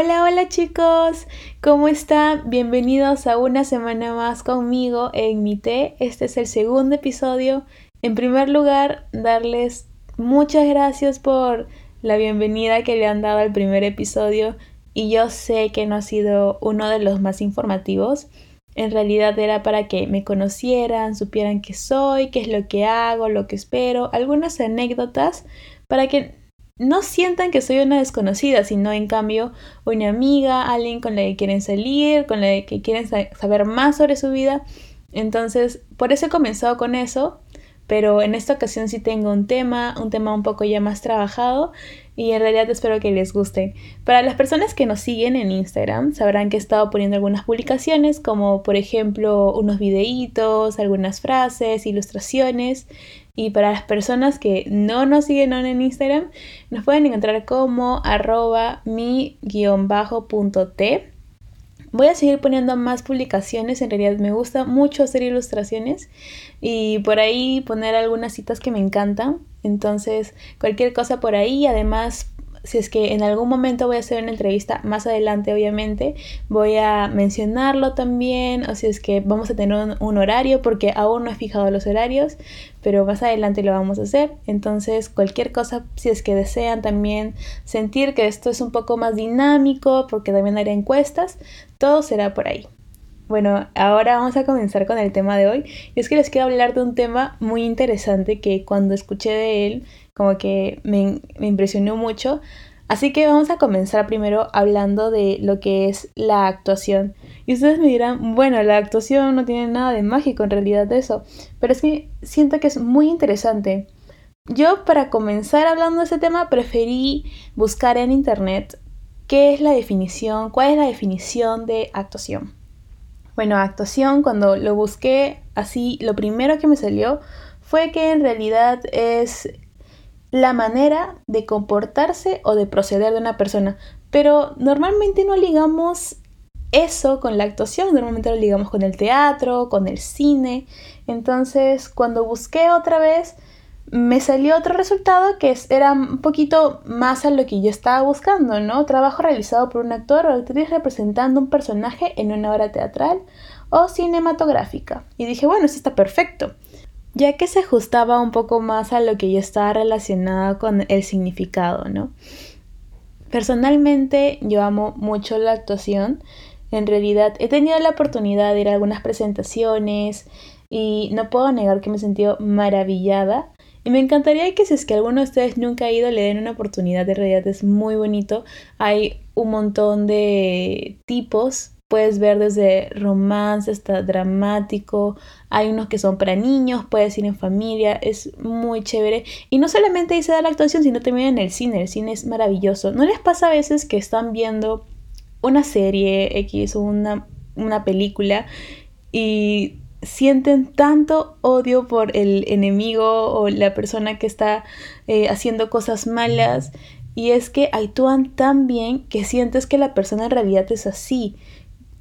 Hola, hola chicos, ¿cómo están? Bienvenidos a una semana más conmigo en mi té. Este es el segundo episodio. En primer lugar, darles muchas gracias por la bienvenida que le han dado al primer episodio y yo sé que no ha sido uno de los más informativos. En realidad era para que me conocieran, supieran qué soy, qué es lo que hago, lo que espero, algunas anécdotas para que no sientan que soy una desconocida, sino en cambio una amiga, alguien con la que quieren salir, con la que quieren saber más sobre su vida. Entonces, por eso he comenzado con eso, pero en esta ocasión sí tengo un tema, un tema un poco ya más trabajado y en realidad espero que les guste. Para las personas que nos siguen en Instagram sabrán que he estado poniendo algunas publicaciones como por ejemplo unos videitos, algunas frases, ilustraciones y para las personas que no nos siguen aún en Instagram nos pueden encontrar como arroba mi-t. Voy a seguir poniendo más publicaciones, en realidad me gusta mucho hacer ilustraciones y por ahí poner algunas citas que me encantan. Entonces, cualquier cosa por ahí, además si es que en algún momento voy a hacer una entrevista más adelante, obviamente, voy a mencionarlo también, o si es que vamos a tener un, horario, porque aún no he fijado los horarios, pero más adelante lo vamos a hacer. Entonces, cualquier cosa, si es que desean también sentir que esto es un poco más dinámico, porque también haré encuestas, todo será por ahí. Bueno, ahora vamos a comenzar con el tema de hoy. Y es que les quiero hablar de un tema muy interesante que cuando escuché de él, como que me, me impresionó mucho. Así que vamos a comenzar primero hablando de lo que es la actuación. Y ustedes me dirán, bueno, la actuación no tiene nada de mágico en realidad de eso. Pero es que siento que es muy interesante. Yo para comenzar hablando de ese tema preferí buscar en internet qué es la definición, cuál es la definición de actuación. Bueno, actuación, cuando lo busqué así, lo primero que me salió fue que en realidad es la manera de comportarse o de proceder de una persona. Pero normalmente no ligamos eso con la actuación, normalmente lo ligamos con el teatro, con el cine. Entonces, cuando busqué otra vez, me salió otro resultado que era un poquito más a lo que yo estaba buscando, ¿no? Trabajo realizado por un actor o actriz representando un personaje en una obra teatral o cinematográfica. Y dije, bueno, eso está perfecto, ya que se ajustaba un poco más a lo que yo estaba relacionada con el significado, ¿no? Personalmente yo amo mucho la actuación. En realidad he tenido la oportunidad de ir a algunas presentaciones y no puedo negar que me he sentido maravillada y me encantaría que si es que alguno de ustedes nunca ha ido, le den una oportunidad, de realidad es muy bonito. Hay un montón de tipos, puedes ver desde romance hasta dramático, hay unos que son para niños, puedes ir en familia, es muy chévere. Y no solamente ahí se da la actuación, sino también en el cine, el cine es maravilloso. ¿No les pasa a veces que están viendo una serie X o una, una película y sienten tanto odio por el enemigo o la persona que está eh, haciendo cosas malas y es que actúan tan bien que sientes que la persona en realidad es así.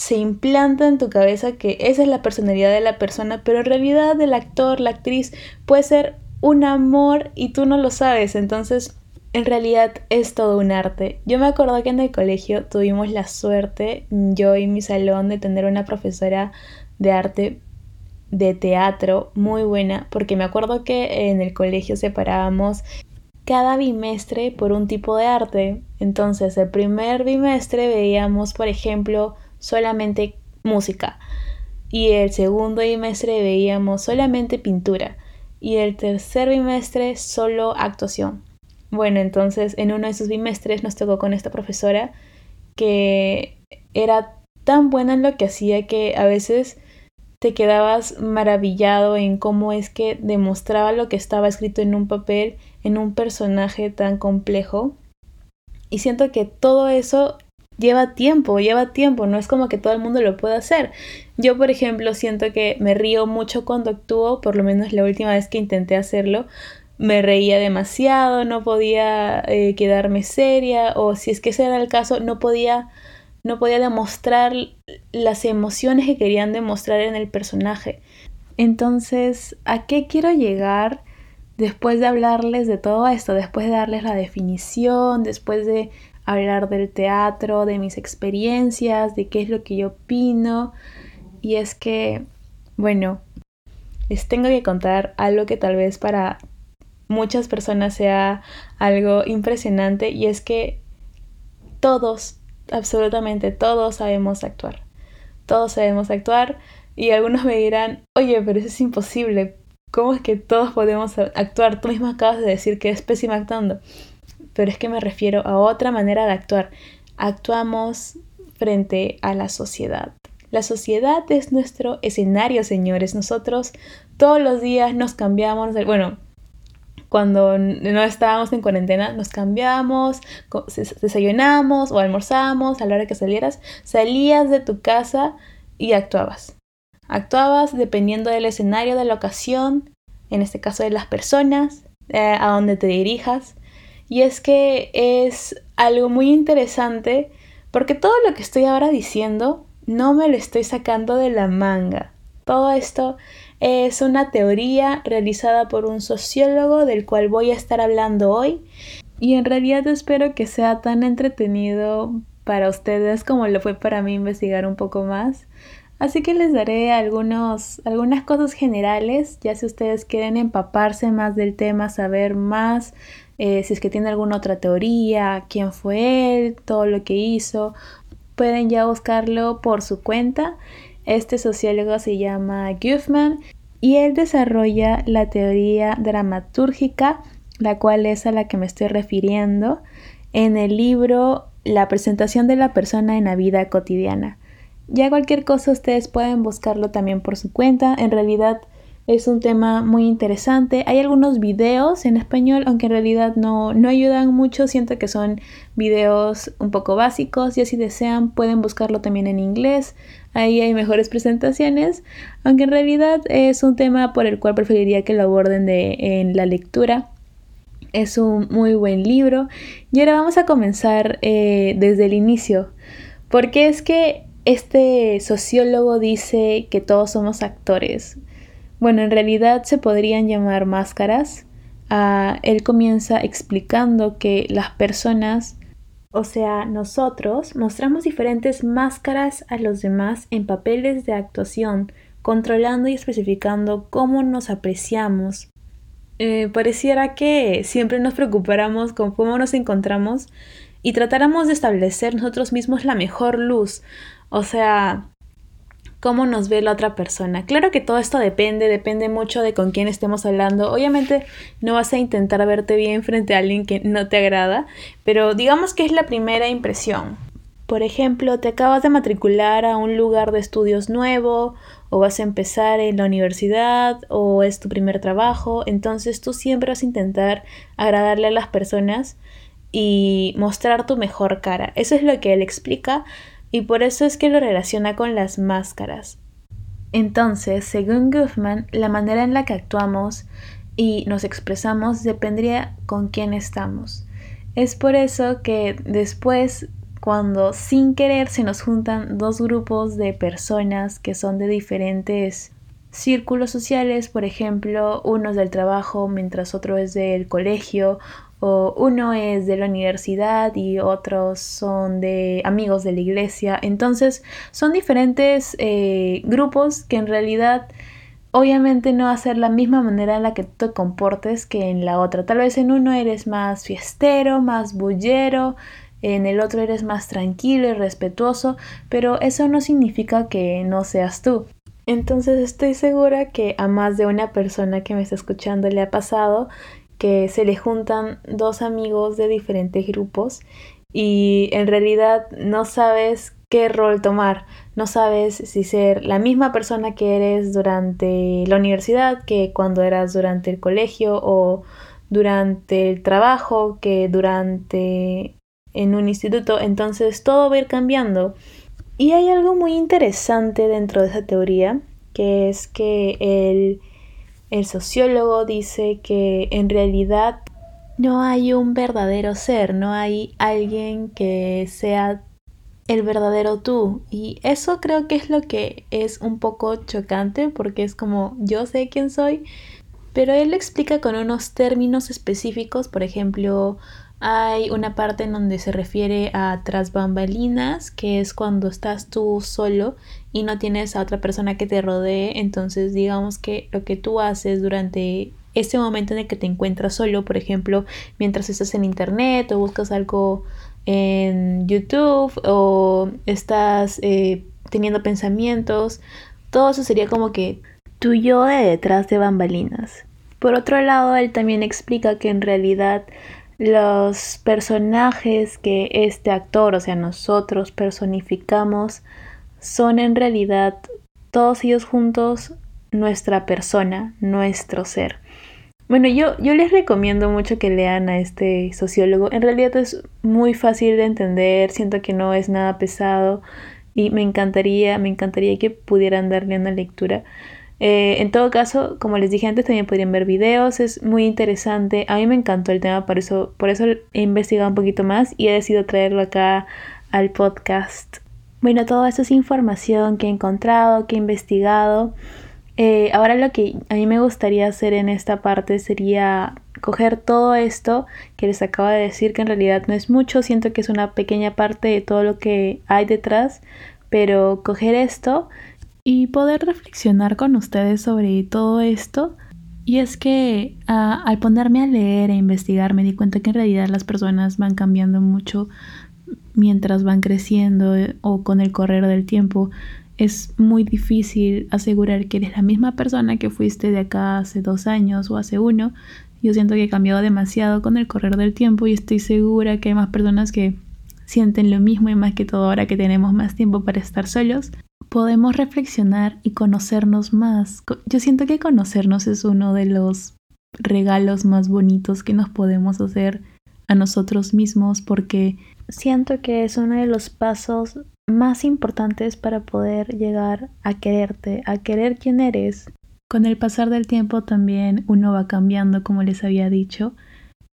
Se implanta en tu cabeza que esa es la personalidad de la persona, pero en realidad el actor, la actriz puede ser un amor y tú no lo sabes. Entonces, en realidad es todo un arte. Yo me acuerdo que en el colegio tuvimos la suerte, yo y mi salón, de tener una profesora de arte de teatro muy buena, porque me acuerdo que en el colegio separábamos cada bimestre por un tipo de arte. Entonces, el primer bimestre veíamos, por ejemplo, solamente música. Y el segundo bimestre veíamos solamente pintura. Y el tercer bimestre solo actuación. Bueno, entonces en uno de esos bimestres nos tocó con esta profesora que era tan buena en lo que hacía que a veces te quedabas maravillado en cómo es que demostraba lo que estaba escrito en un papel, en un personaje tan complejo. Y siento que todo eso lleva tiempo, lleva tiempo, no es como que todo el mundo lo pueda hacer. Yo, por ejemplo, siento que me río mucho cuando actúo, por lo menos la última vez que intenté hacerlo, me reía demasiado, no podía eh, quedarme seria, o si es que ese era el caso, no podía no podía demostrar las emociones que querían demostrar en el personaje. Entonces, ¿a qué quiero llegar después de hablarles de todo esto? Después de darles la definición, después de hablar del teatro, de mis experiencias, de qué es lo que yo opino. Y es que, bueno, les tengo que contar algo que tal vez para muchas personas sea algo impresionante y es que todos, absolutamente todos sabemos actuar. Todos sabemos actuar y algunos me dirán, oye, pero eso es imposible. ¿Cómo es que todos podemos actuar? Tú mismo acabas de decir que es pésima actuando. Pero es que me refiero a otra manera de actuar. Actuamos frente a la sociedad. La sociedad es nuestro escenario, señores. Nosotros todos los días nos cambiamos. Bueno, cuando no estábamos en cuarentena, nos cambiamos, desayunamos o almorzamos a la hora que salieras, salías de tu casa y actuabas. Actuabas dependiendo del escenario, de la ocasión, en este caso de las personas, eh, a donde te dirijas. Y es que es algo muy interesante porque todo lo que estoy ahora diciendo no me lo estoy sacando de la manga. Todo esto es una teoría realizada por un sociólogo del cual voy a estar hablando hoy y en realidad espero que sea tan entretenido para ustedes como lo fue para mí investigar un poco más. Así que les daré algunos, algunas cosas generales, ya si ustedes quieren empaparse más del tema, saber más, eh, si es que tiene alguna otra teoría, quién fue él, todo lo que hizo, pueden ya buscarlo por su cuenta. Este sociólogo se llama Guffman y él desarrolla la teoría dramatúrgica, la cual es a la que me estoy refiriendo, en el libro La presentación de la persona en la vida cotidiana. Ya cualquier cosa ustedes pueden buscarlo también por su cuenta. En realidad es un tema muy interesante. Hay algunos videos en español, aunque en realidad no, no ayudan mucho. Siento que son videos un poco básicos. Y si desean pueden buscarlo también en inglés. Ahí hay mejores presentaciones. Aunque en realidad es un tema por el cual preferiría que lo aborden de, en la lectura. Es un muy buen libro. Y ahora vamos a comenzar eh, desde el inicio. Porque es que este sociólogo dice que todos somos actores. Bueno, en realidad se podrían llamar máscaras. Ah, él comienza explicando que las personas, o sea, nosotros, mostramos diferentes máscaras a los demás en papeles de actuación, controlando y especificando cómo nos apreciamos. Eh, pareciera que siempre nos preocupáramos con cómo nos encontramos y tratáramos de establecer nosotros mismos la mejor luz, o sea, cómo nos ve la otra persona. Claro que todo esto depende, depende mucho de con quién estemos hablando. Obviamente no vas a intentar verte bien frente a alguien que no te agrada, pero digamos que es la primera impresión. Por ejemplo, te acabas de matricular a un lugar de estudios nuevo, o vas a empezar en la universidad, o es tu primer trabajo, entonces tú siempre vas a intentar agradarle a las personas y mostrar tu mejor cara. Eso es lo que él explica y por eso es que lo relaciona con las máscaras. Entonces, según Guffman, la manera en la que actuamos y nos expresamos dependería con quién estamos. Es por eso que después, cuando sin querer se nos juntan dos grupos de personas que son de diferentes círculos sociales, por ejemplo, uno es del trabajo mientras otro es del colegio o uno es de la universidad y otros son de amigos de la iglesia. Entonces son diferentes eh, grupos que en realidad obviamente no va a ser la misma manera en la que te comportes que en la otra. Tal vez en uno eres más fiestero, más bullero, en el otro eres más tranquilo y respetuoso, pero eso no significa que no seas tú. Entonces estoy segura que a más de una persona que me está escuchando le ha pasado que se le juntan dos amigos de diferentes grupos y en realidad no sabes qué rol tomar, no sabes si ser la misma persona que eres durante la universidad que cuando eras durante el colegio o durante el trabajo que durante en un instituto, entonces todo va a ir cambiando. Y hay algo muy interesante dentro de esa teoría, que es que el el sociólogo dice que en realidad no hay un verdadero ser, no hay alguien que sea el verdadero tú. Y eso creo que es lo que es un poco chocante porque es como yo sé quién soy, pero él lo explica con unos términos específicos, por ejemplo, Hay una parte en donde se refiere a tras bambalinas, que es cuando estás tú solo y no tienes a otra persona que te rodee. Entonces, digamos que lo que tú haces durante ese momento en el que te encuentras solo, por ejemplo, mientras estás en internet o buscas algo en YouTube o estás eh, teniendo pensamientos, todo eso sería como que tu yo de detrás de bambalinas. Por otro lado, él también explica que en realidad los personajes que este actor, o sea, nosotros personificamos, son en realidad todos ellos juntos nuestra persona, nuestro ser. Bueno, yo, yo les recomiendo mucho que lean a este sociólogo. En realidad es muy fácil de entender, siento que no es nada pesado y me encantaría, me encantaría que pudieran darle una lectura. Eh, en todo caso, como les dije antes, también podrían ver videos, es muy interesante. A mí me encantó el tema, por eso, por eso he investigado un poquito más y he decidido traerlo acá al podcast. Bueno, toda esta es información que he encontrado, que he investigado. Eh, ahora lo que a mí me gustaría hacer en esta parte sería coger todo esto que les acabo de decir, que en realidad no es mucho, siento que es una pequeña parte de todo lo que hay detrás, pero coger esto y poder reflexionar con ustedes sobre todo esto. Y es que al ponerme a leer e investigar me di cuenta que en realidad las personas van cambiando mucho mientras van creciendo eh, o con el correr del tiempo. Es muy difícil asegurar que eres la misma persona que fuiste de acá hace dos años o hace uno. Yo siento que he cambiado demasiado con el correr del tiempo y estoy segura que hay más personas que sienten lo mismo y más que todo ahora que tenemos más tiempo para estar solos podemos reflexionar y conocernos más. Yo siento que conocernos es uno de los regalos más bonitos que nos podemos hacer a nosotros mismos porque siento que es uno de los pasos más importantes para poder llegar a quererte, a querer quién eres. Con el pasar del tiempo también uno va cambiando, como les había dicho.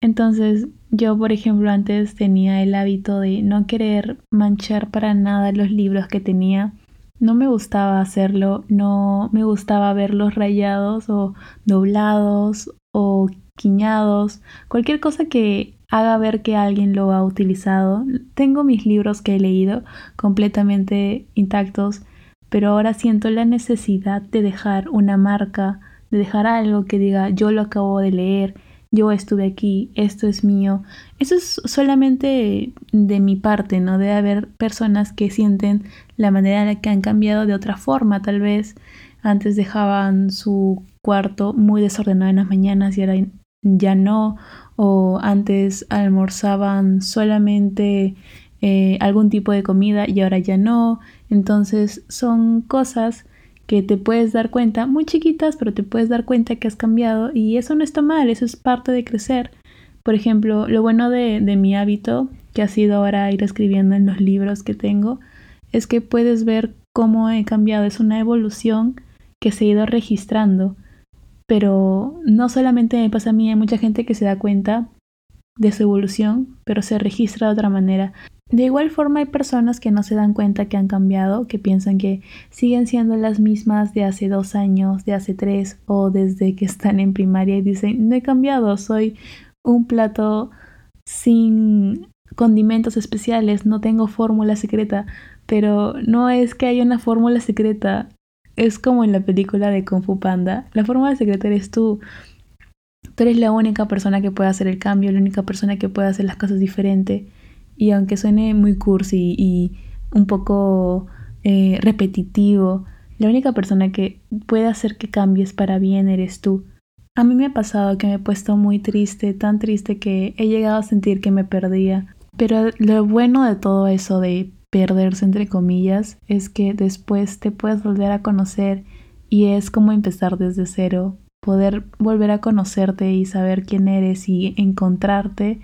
Entonces yo, por ejemplo, antes tenía el hábito de no querer manchar para nada los libros que tenía no me gustaba hacerlo, no me gustaba verlos rayados o doblados o quiñados, cualquier cosa que haga ver que alguien lo ha utilizado. Tengo mis libros que he leído completamente intactos, pero ahora siento la necesidad de dejar una marca, de dejar algo que diga yo lo acabo de leer, yo estuve aquí, esto es mío. Eso es solamente de mi parte, ¿no? Debe haber personas que sienten la manera en la que han cambiado de otra forma, tal vez antes dejaban su cuarto muy desordenado en las mañanas y ahora ya no, o antes almorzaban solamente eh, algún tipo de comida y ahora ya no. Entonces son cosas que te puedes dar cuenta, muy chiquitas, pero te puedes dar cuenta que has cambiado y eso no está mal, eso es parte de crecer. Por ejemplo, lo bueno de, mi hábito, que ha sido ahora ir escribiendo en los libros que tengo, es que puedes ver cómo he cambiado, es una evolución que se ha ido registrando. Pero no solamente me pasa a mí, hay mucha gente que se da cuenta de su evolución, pero se registra de otra manera. De igual forma hay personas que no se dan cuenta que han cambiado, que piensan que siguen siendo las mismas de hace dos años, de hace tres o desde que están en primaria y dicen, no he cambiado, soy un plato sin condimentos especiales, no tengo fórmula secreta, pero no es que haya una fórmula secreta, es como en la película de Kung Fu Panda, la fórmula secreta eres tú. Tú eres la única persona que puede hacer el cambio, la única persona que puede hacer las cosas diferente. Y aunque suene muy cursi y un poco eh, repetitivo, la única persona que puede hacer que cambies para bien eres tú. A mí me ha pasado que me he puesto muy triste, tan triste que he llegado a sentir que me perdía. Pero lo bueno de todo eso de perderse entre comillas es que después te puedes volver a conocer y es como empezar desde cero, poder volver a conocerte y saber quién eres y encontrarte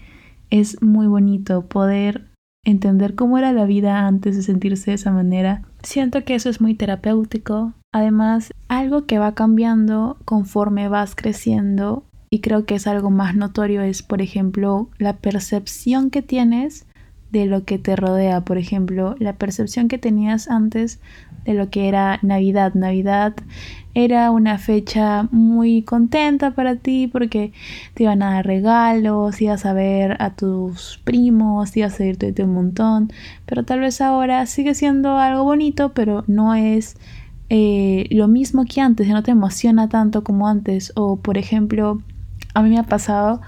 es muy bonito poder entender cómo era la vida antes de sentirse de esa manera. Siento que eso es muy terapéutico. Además, algo que va cambiando conforme vas creciendo y creo que es algo más notorio es, por ejemplo, la percepción que tienes de lo que te rodea. Por ejemplo, la percepción que tenías antes de lo que era Navidad. Navidad era una fecha muy contenta para ti porque te iban a dar regalos, ibas a ver a tus primos, ibas a irte un montón, pero tal vez ahora sigue siendo algo bonito, pero no es eh, lo mismo que antes, no te emociona tanto como antes. O por ejemplo, a mí me ha pasado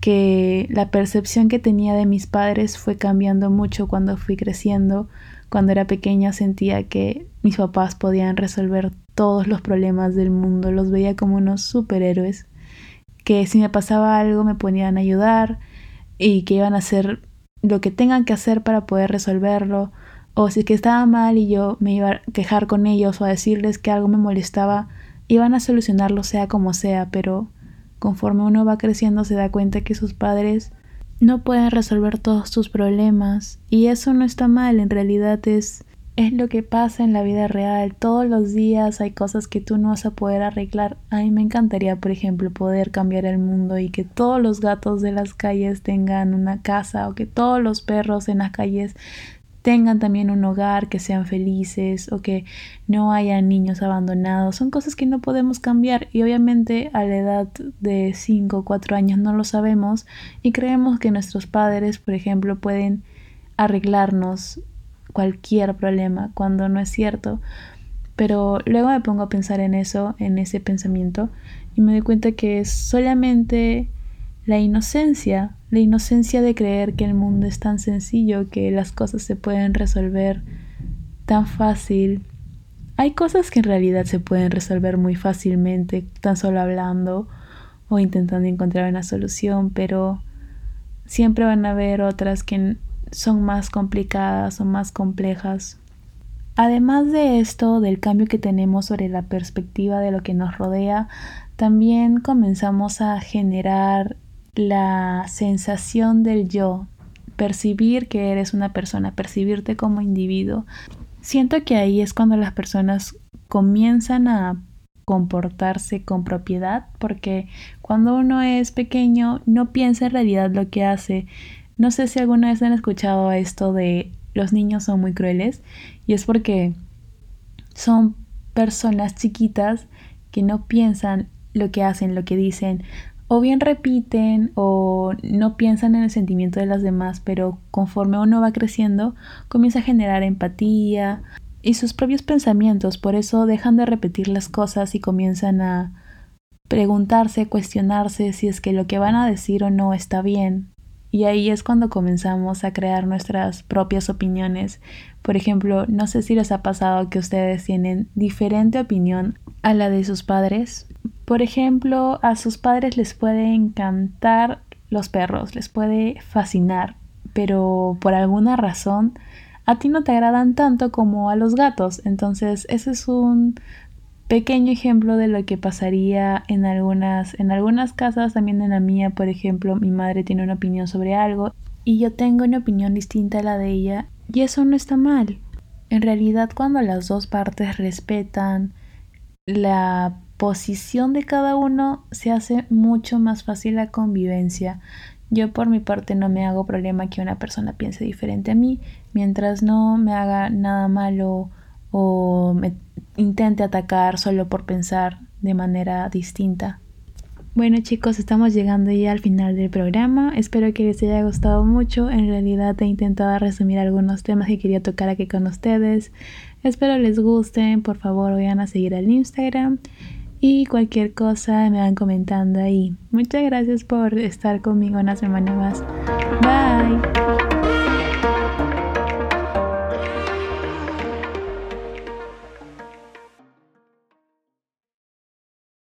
que la percepción que tenía de mis padres fue cambiando mucho cuando fui creciendo. Cuando era pequeña sentía que mis papás podían resolver todos los problemas del mundo, los veía como unos superhéroes, que si me pasaba algo me ponían a ayudar y que iban a hacer lo que tengan que hacer para poder resolverlo, o si es que estaba mal y yo me iba a quejar con ellos o a decirles que algo me molestaba, iban a solucionarlo sea como sea, pero conforme uno va creciendo se da cuenta que sus padres no pueden resolver todos tus problemas y eso no está mal, en realidad es es lo que pasa en la vida real. Todos los días hay cosas que tú no vas a poder arreglar. A mí me encantaría, por ejemplo, poder cambiar el mundo y que todos los gatos de las calles tengan una casa o que todos los perros en las calles tengan también un hogar, que sean felices o que no haya niños abandonados. Son cosas que no podemos cambiar y obviamente a la edad de 5 o 4 años no lo sabemos y creemos que nuestros padres, por ejemplo, pueden arreglarnos cualquier problema cuando no es cierto. Pero luego me pongo a pensar en eso, en ese pensamiento y me doy cuenta que es solamente la inocencia, la inocencia de creer que el mundo es tan sencillo, que las cosas se pueden resolver tan fácil. Hay cosas que en realidad se pueden resolver muy fácilmente, tan solo hablando o intentando encontrar una solución, pero siempre van a haber otras que son más complicadas o más complejas. Además de esto, del cambio que tenemos sobre la perspectiva de lo que nos rodea, también comenzamos a generar la sensación del yo, percibir que eres una persona, percibirte como individuo. Siento que ahí es cuando las personas comienzan a comportarse con propiedad, porque cuando uno es pequeño no piensa en realidad lo que hace. No sé si alguna vez han escuchado esto de los niños son muy crueles y es porque son personas chiquitas que no piensan lo que hacen, lo que dicen, o bien repiten o no piensan en el sentimiento de las demás, pero conforme uno va creciendo comienza a generar empatía y sus propios pensamientos, por eso dejan de repetir las cosas y comienzan a preguntarse, cuestionarse si es que lo que van a decir o no está bien. Y ahí es cuando comenzamos a crear nuestras propias opiniones. Por ejemplo, no sé si les ha pasado que ustedes tienen diferente opinión a la de sus padres, por ejemplo, a sus padres les puede encantar los perros, les puede fascinar, pero por alguna razón a ti no te agradan tanto como a los gatos. Entonces, ese es un pequeño ejemplo de lo que pasaría en algunas en algunas casas, también en la mía, por ejemplo, mi madre tiene una opinión sobre algo y yo tengo una opinión distinta a la de ella, y eso no está mal. En realidad, cuando las dos partes respetan la posición de cada uno se hace mucho más fácil la convivencia. Yo por mi parte no me hago problema que una persona piense diferente a mí, mientras no me haga nada malo o me intente atacar solo por pensar de manera distinta. Bueno chicos, estamos llegando ya al final del programa. Espero que les haya gustado mucho. En realidad he intentado resumir algunos temas que quería tocar aquí con ustedes. Espero les gusten. Por favor, vayan a seguir al Instagram y cualquier cosa me van comentando ahí. Muchas gracias por estar conmigo una semana más.